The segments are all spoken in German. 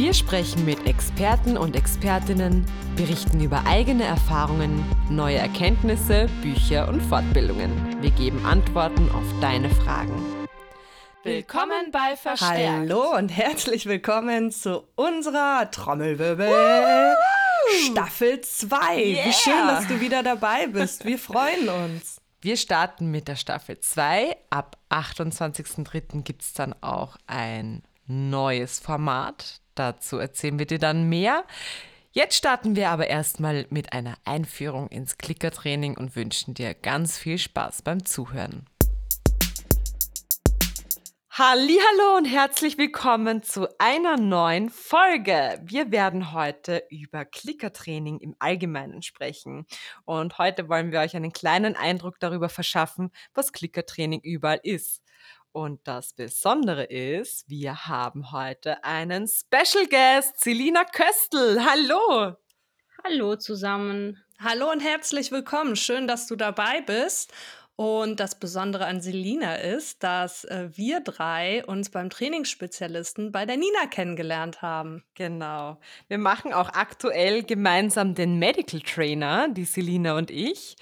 Wir sprechen mit Experten und Expertinnen, berichten über eigene Erfahrungen, neue Erkenntnisse, Bücher und Fortbildungen. Wir geben Antworten auf deine Fragen. Willkommen bei Verstärkt. Hallo und herzlich willkommen zu unserer Trommelwirbel Woo! Staffel 2. Yeah. Wie schön, dass du wieder dabei bist. Wir freuen uns. Wir starten mit der Staffel 2. Ab 28.03. gibt es dann auch ein neues Format. Dazu erzählen wir dir dann mehr. Jetzt starten wir aber erstmal mit einer Einführung ins Klickertraining und wünschen dir ganz viel Spaß beim Zuhören. Hallo und herzlich willkommen zu einer neuen Folge. Wir werden heute über Klickertraining im Allgemeinen sprechen und heute wollen wir euch einen kleinen Eindruck darüber verschaffen, was Klickertraining überall ist. Und das Besondere ist, wir haben heute einen Special Guest, Selina Köstl. Hallo! Hallo zusammen. Hallo und herzlich willkommen. Schön, dass du dabei bist. Und das Besondere an Selina ist, dass äh, wir drei uns beim Trainingsspezialisten bei der Nina kennengelernt haben. Genau. Wir machen auch aktuell gemeinsam den Medical Trainer, die Selina und ich.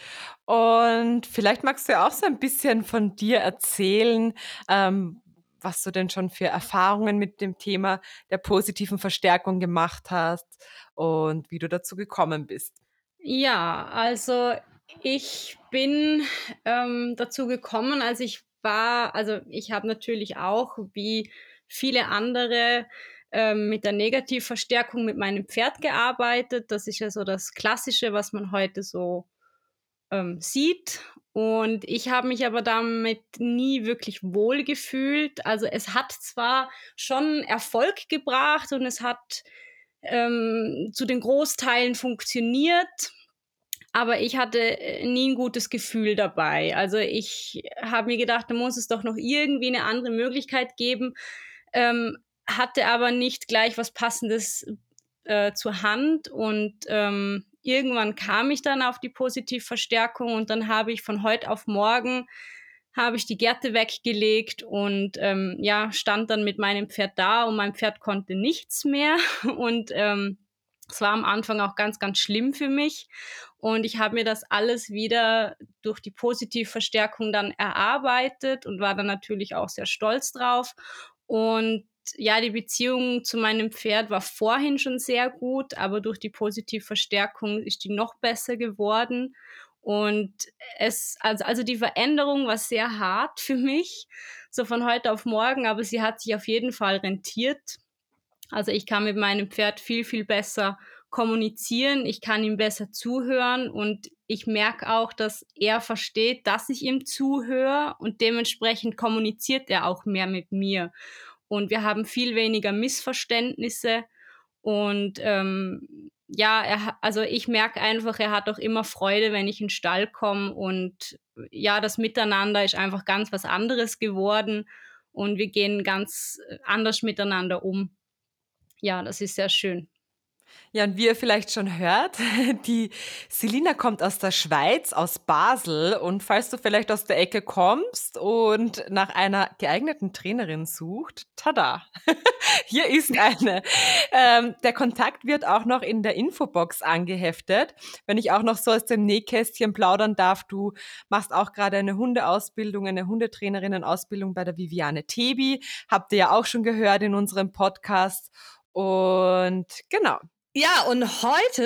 Und vielleicht magst du ja auch so ein bisschen von dir erzählen, ähm, was du denn schon für Erfahrungen mit dem Thema der positiven Verstärkung gemacht hast und wie du dazu gekommen bist. Ja, also ich bin ähm, dazu gekommen, als ich war, also ich habe natürlich auch wie viele andere ähm, mit der Negativverstärkung mit meinem Pferd gearbeitet. Das ist ja so das Klassische, was man heute so ähm, sieht. Und ich habe mich aber damit nie wirklich wohl gefühlt. Also es hat zwar schon Erfolg gebracht und es hat ähm, zu den Großteilen funktioniert, aber ich hatte äh, nie ein gutes Gefühl dabei. Also ich habe mir gedacht, da muss es doch noch irgendwie eine andere Möglichkeit geben, ähm, hatte aber nicht gleich was Passendes äh, zur Hand und ähm, irgendwann kam ich dann auf die Positivverstärkung und dann habe ich von heute auf morgen habe ich die Gärte weggelegt und ähm, ja stand dann mit meinem Pferd da und mein Pferd konnte nichts mehr und ähm, es war am Anfang auch ganz, ganz schlimm für mich. Und ich habe mir das alles wieder durch die Positivverstärkung dann erarbeitet und war dann natürlich auch sehr stolz drauf. Und ja, die Beziehung zu meinem Pferd war vorhin schon sehr gut, aber durch die Positivverstärkung ist die noch besser geworden. Und es, also, also die Veränderung war sehr hart für mich, so von heute auf morgen, aber sie hat sich auf jeden Fall rentiert. Also ich kann mit meinem Pferd viel, viel besser kommunizieren, ich kann ihm besser zuhören und ich merke auch, dass er versteht, dass ich ihm zuhöre und dementsprechend kommuniziert er auch mehr mit mir. Und wir haben viel weniger Missverständnisse und ähm, ja, er, also ich merke einfach, er hat auch immer Freude, wenn ich in den Stall komme und ja, das Miteinander ist einfach ganz was anderes geworden und wir gehen ganz anders miteinander um ja, das ist sehr schön. Ja, und wie ihr vielleicht schon hört, die Selina kommt aus der Schweiz, aus Basel. Und falls du vielleicht aus der Ecke kommst und nach einer geeigneten Trainerin sucht, tada, hier ist eine. Ähm, der Kontakt wird auch noch in der Infobox angeheftet. Wenn ich auch noch so aus dem Nähkästchen plaudern darf, du machst auch gerade eine Hundeausbildung, eine Hundetrainerinnenausbildung bei der Viviane Tebi. Habt ihr ja auch schon gehört in unserem Podcast. Und genau, ja, und heute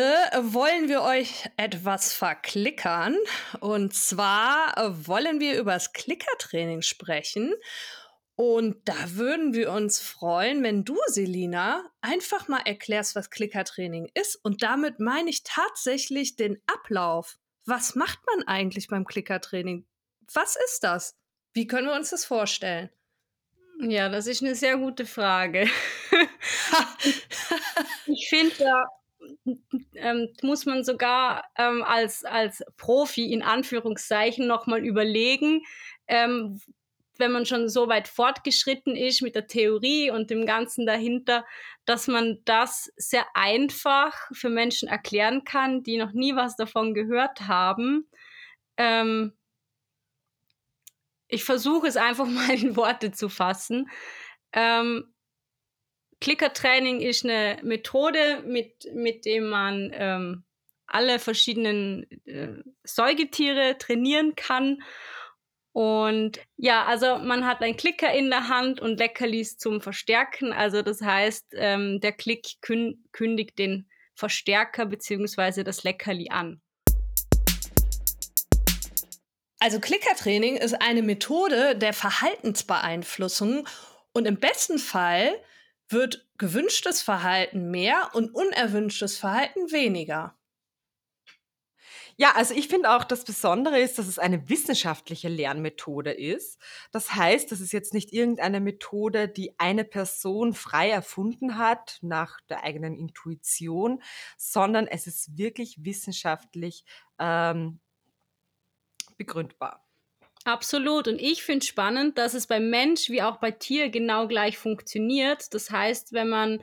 wollen wir euch etwas verklickern. Und zwar wollen wir über das Klickertraining sprechen. Und da würden wir uns freuen, wenn du, Selina, einfach mal erklärst, was Klickertraining ist. Und damit meine ich tatsächlich den Ablauf. Was macht man eigentlich beim Klickertraining? Was ist das? Wie können wir uns das vorstellen? Ja, das ist eine sehr gute Frage. Ich finde, da ähm, muss man sogar ähm, als, als Profi in Anführungszeichen nochmal überlegen, ähm, wenn man schon so weit fortgeschritten ist mit der Theorie und dem Ganzen dahinter, dass man das sehr einfach für Menschen erklären kann, die noch nie was davon gehört haben. Ähm, ich versuche es einfach mal in Worte zu fassen. Ähm, Klickertraining ist eine Methode, mit, mit dem man ähm, alle verschiedenen äh, Säugetiere trainieren kann. Und ja, also man hat einen Klicker in der Hand und Leckerlis zum Verstärken. Also das heißt, ähm, der Klick kün kündigt den Verstärker bzw. das Leckerli an. Also Klickertraining ist eine Methode der Verhaltensbeeinflussung und im besten Fall wird gewünschtes Verhalten mehr und unerwünschtes Verhalten weniger. Ja, also ich finde auch, das Besondere ist, dass es eine wissenschaftliche Lernmethode ist. Das heißt, das ist jetzt nicht irgendeine Methode, die eine Person frei erfunden hat nach der eigenen Intuition, sondern es ist wirklich wissenschaftlich ähm, begründbar. Absolut. Und ich finde spannend, dass es beim Mensch wie auch bei Tier genau gleich funktioniert. Das heißt, wenn man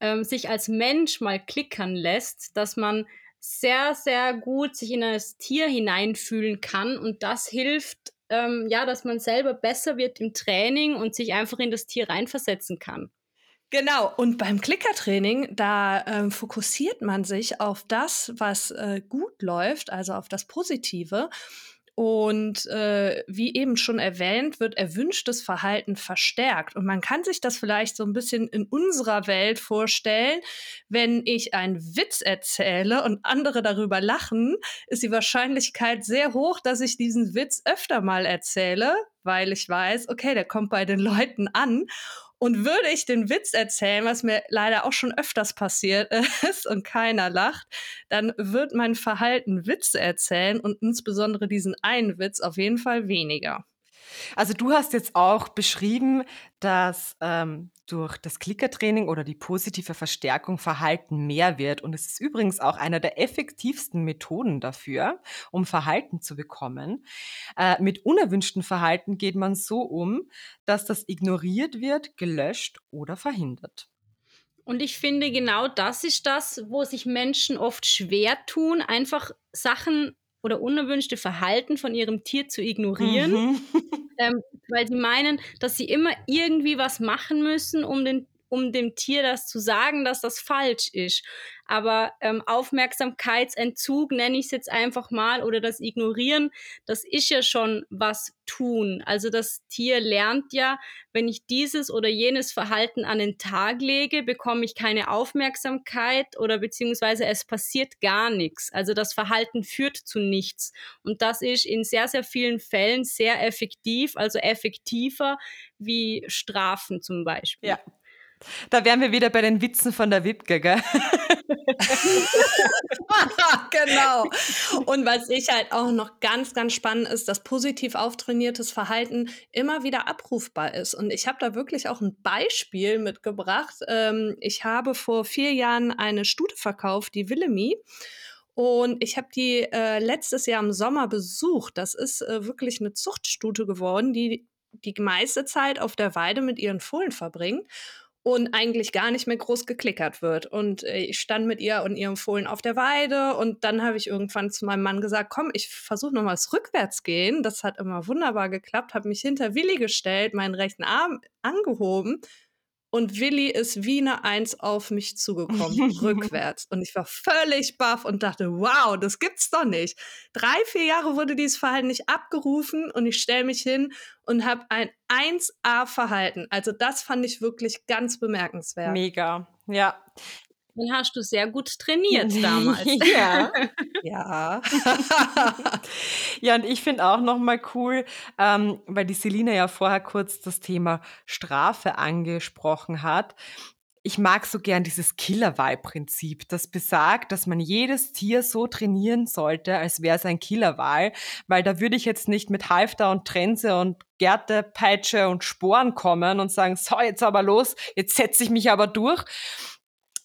ähm, sich als Mensch mal klickern lässt, dass man sehr, sehr gut sich in das Tier hineinfühlen kann. Und das hilft, ähm, ja, dass man selber besser wird im Training und sich einfach in das Tier reinversetzen kann. Genau, und beim Klickertraining, da ähm, fokussiert man sich auf das, was äh, gut läuft, also auf das Positive. Und äh, wie eben schon erwähnt, wird erwünschtes Verhalten verstärkt. Und man kann sich das vielleicht so ein bisschen in unserer Welt vorstellen. Wenn ich einen Witz erzähle und andere darüber lachen, ist die Wahrscheinlichkeit sehr hoch, dass ich diesen Witz öfter mal erzähle, weil ich weiß, okay, der kommt bei den Leuten an. Und würde ich den Witz erzählen, was mir leider auch schon öfters passiert ist und keiner lacht, dann wird mein Verhalten Witze erzählen und insbesondere diesen einen Witz auf jeden Fall weniger. Also du hast jetzt auch beschrieben, dass ähm, durch das Klickertraining oder die positive Verstärkung Verhalten mehr wird. Und es ist übrigens auch einer der effektivsten Methoden dafür, um Verhalten zu bekommen. Äh, mit unerwünschten Verhalten geht man so um, dass das ignoriert wird, gelöscht oder verhindert. Und ich finde, genau das ist das, wo sich Menschen oft schwer tun, einfach Sachen oder unerwünschte Verhalten von ihrem Tier zu ignorieren, mhm. ähm, weil sie meinen, dass sie immer irgendwie was machen müssen, um den um dem Tier das zu sagen, dass das falsch ist. Aber ähm, Aufmerksamkeitsentzug nenne ich es jetzt einfach mal oder das Ignorieren, das ist ja schon was tun. Also das Tier lernt ja, wenn ich dieses oder jenes Verhalten an den Tag lege, bekomme ich keine Aufmerksamkeit oder beziehungsweise es passiert gar nichts. Also das Verhalten führt zu nichts. Und das ist in sehr, sehr vielen Fällen sehr effektiv, also effektiver wie Strafen zum Beispiel. Ja, da wären wir wieder bei den Witzen von der Wipke, gell? genau. Und was ich halt auch noch ganz, ganz spannend ist, dass positiv auftrainiertes Verhalten immer wieder abrufbar ist. Und ich habe da wirklich auch ein Beispiel mitgebracht. Ähm, ich habe vor vier Jahren eine Stute verkauft, die Willemi. Und ich habe die äh, letztes Jahr im Sommer besucht. Das ist äh, wirklich eine Zuchtstute geworden, die die meiste Zeit auf der Weide mit ihren Fohlen verbringt und eigentlich gar nicht mehr groß geklickert wird. Und äh, ich stand mit ihr und ihrem Fohlen auf der Weide und dann habe ich irgendwann zu meinem Mann gesagt, komm, ich versuche nochmals rückwärts gehen. Das hat immer wunderbar geklappt, habe mich hinter Willi gestellt, meinen rechten Arm angehoben und Willi ist wie eine Eins auf mich zugekommen, rückwärts. Und ich war völlig baff und dachte, wow, das gibt's doch nicht. Drei, vier Jahre wurde dieses Verhalten nicht abgerufen und ich stelle mich hin und habe ein 1A-Verhalten. Also das fand ich wirklich ganz bemerkenswert. Mega, ja. Dann hast du sehr gut trainiert damals. ja. ja. ja, und ich finde auch nochmal cool, ähm, weil die Selina ja vorher kurz das Thema Strafe angesprochen hat. ich mag so gern dieses Killerwahl-Prinzip, das besagt, dass man jedes Tier so trainieren sollte, als wäre es ein Killerwahl, weil da würde ich jetzt nicht mit Halfter und Trense und Gerte, Peitsche und Sporen kommen und sagen, so, jetzt aber los, jetzt setze ich mich aber durch.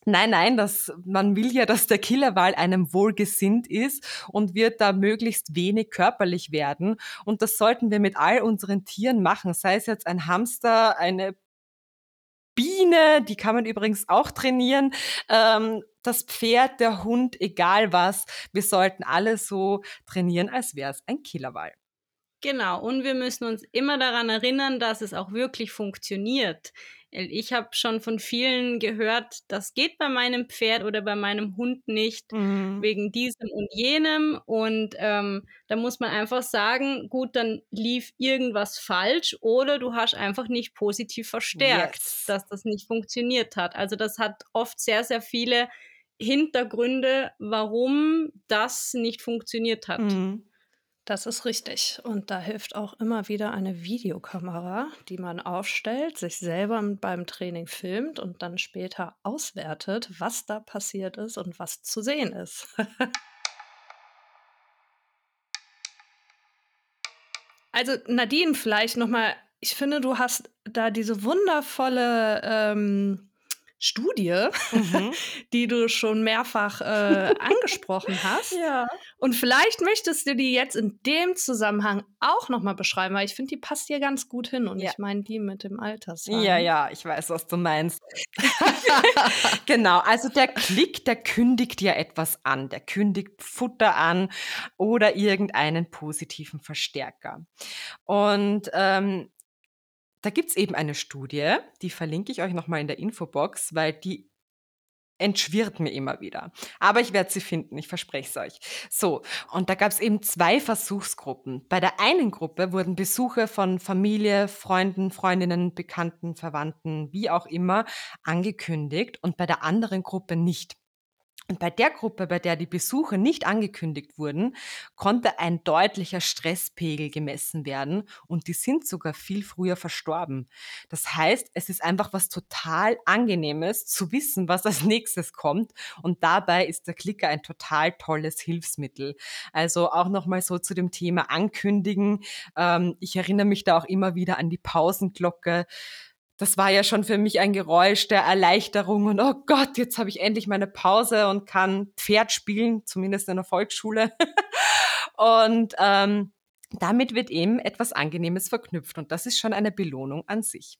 Nein, nein, das, man will ja, dass der Killerwal einem wohlgesinnt ist und wird da möglichst wenig körperlich werden. Und das sollten wir mit all unseren Tieren machen, sei es jetzt ein Hamster, eine Biene, die kann man übrigens auch trainieren. Ähm, das Pferd, der Hund, egal was. Wir sollten alle so trainieren, als wäre es ein Killerwal. Genau, und wir müssen uns immer daran erinnern, dass es auch wirklich funktioniert. Ich habe schon von vielen gehört, das geht bei meinem Pferd oder bei meinem Hund nicht, mhm. wegen diesem und jenem. Und ähm, da muss man einfach sagen, gut, dann lief irgendwas falsch oder du hast einfach nicht positiv verstärkt, yes. dass das nicht funktioniert hat. Also das hat oft sehr, sehr viele Hintergründe, warum das nicht funktioniert hat. Mhm. Das ist richtig. Und da hilft auch immer wieder eine Videokamera, die man aufstellt, sich selber beim Training filmt und dann später auswertet, was da passiert ist und was zu sehen ist. also Nadine, vielleicht noch mal. Ich finde, du hast da diese wundervolle ähm, Studie, mhm. die du schon mehrfach äh, angesprochen hast. Ja. Und vielleicht möchtest du die jetzt in dem Zusammenhang auch noch mal beschreiben, weil ich finde, die passt hier ganz gut hin. Und ja. ich meine die mit dem Altersheim. Ja, ja, ich weiß, was du meinst. genau, also der Klick, der kündigt ja etwas an. Der kündigt Futter an oder irgendeinen positiven Verstärker. Und ähm, da gibt es eben eine Studie, die verlinke ich euch nochmal in der Infobox, weil die entschwirrt mir immer wieder. Aber ich werde sie finden, ich verspreche es euch. So, und da gab es eben zwei Versuchsgruppen. Bei der einen Gruppe wurden Besuche von Familie, Freunden, Freundinnen, Bekannten, Verwandten, wie auch immer, angekündigt und bei der anderen Gruppe nicht. Und bei der Gruppe, bei der die Besuche nicht angekündigt wurden, konnte ein deutlicher Stresspegel gemessen werden und die sind sogar viel früher verstorben. Das heißt, es ist einfach was total angenehmes zu wissen, was als nächstes kommt und dabei ist der Klicker ein total tolles Hilfsmittel. Also auch nochmal so zu dem Thema Ankündigen. Ähm, ich erinnere mich da auch immer wieder an die Pausenglocke das war ja schon für mich ein Geräusch der Erleichterung und oh Gott, jetzt habe ich endlich meine Pause und kann Pferd spielen, zumindest in der Volksschule. und ähm, damit wird eben etwas Angenehmes verknüpft und das ist schon eine Belohnung an sich.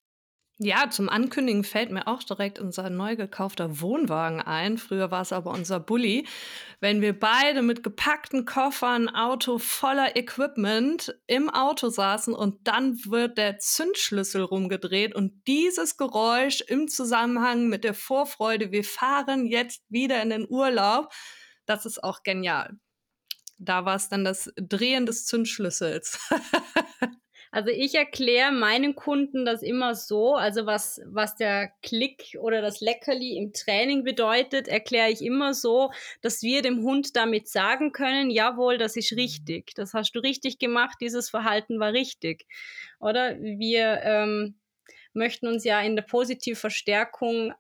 Ja, zum Ankündigen fällt mir auch direkt unser neu gekaufter Wohnwagen ein. Früher war es aber unser Bulli. Wenn wir beide mit gepackten Koffern, Auto voller Equipment im Auto saßen und dann wird der Zündschlüssel rumgedreht und dieses Geräusch im Zusammenhang mit der Vorfreude, wir fahren jetzt wieder in den Urlaub, das ist auch genial. Da war es dann das Drehen des Zündschlüssels. Also ich erkläre meinen Kunden das immer so, also was, was der Klick oder das Leckerli im Training bedeutet, erkläre ich immer so, dass wir dem Hund damit sagen können, jawohl, das ist richtig, das hast du richtig gemacht, dieses Verhalten war richtig. Oder wir ähm, möchten uns ja in der Positivverstärkung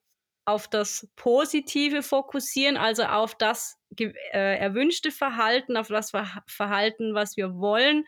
auf das Positive fokussieren, also auf das äh, erwünschte Verhalten, auf das Verhalten, was wir wollen,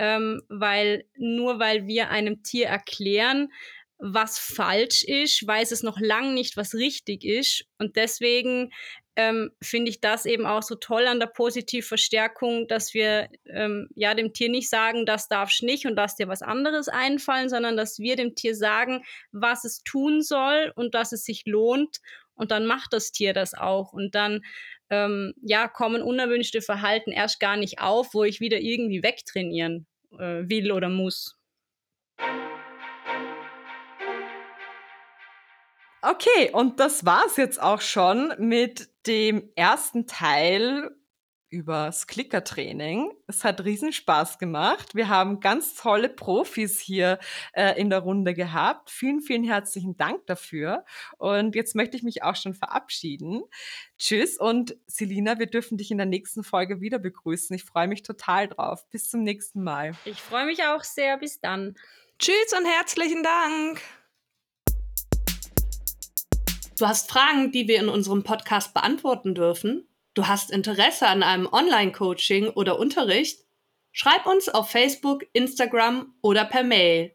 ähm, weil nur weil wir einem Tier erklären, was falsch ist, weiß es noch lange nicht, was richtig ist. Und deswegen ähm, finde ich das eben auch so toll an der Positivverstärkung, dass wir ähm, ja dem Tier nicht sagen, das darfst nicht und lass dir was anderes einfallen, sondern dass wir dem Tier sagen, was es tun soll und dass es sich lohnt. Und dann macht das Tier das auch. Und dann ähm, ja, kommen unerwünschte Verhalten erst gar nicht auf, wo ich wieder irgendwie wegtrainieren äh, will oder muss. Okay, und das war's jetzt auch schon mit dem ersten Teil übers Klickertraining. Es hat riesen Spaß gemacht. Wir haben ganz tolle Profis hier äh, in der Runde gehabt. Vielen, vielen herzlichen Dank dafür. Und jetzt möchte ich mich auch schon verabschieden. Tschüss und Selina, wir dürfen dich in der nächsten Folge wieder begrüßen. Ich freue mich total drauf. Bis zum nächsten Mal. Ich freue mich auch sehr. Bis dann. Tschüss und herzlichen Dank. Du hast Fragen, die wir in unserem Podcast beantworten dürfen? Du hast Interesse an einem Online-Coaching oder Unterricht? Schreib uns auf Facebook, Instagram oder per Mail.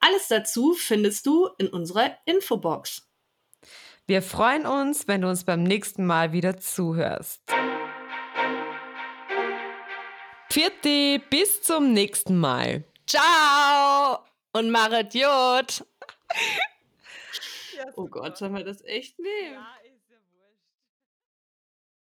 Alles dazu findest du in unserer Infobox. Wir freuen uns, wenn du uns beim nächsten Mal wieder zuhörst. Vierte, bis zum nächsten Mal. Ciao und Maret Jod. oh Gott, sollen wir das echt nehmen?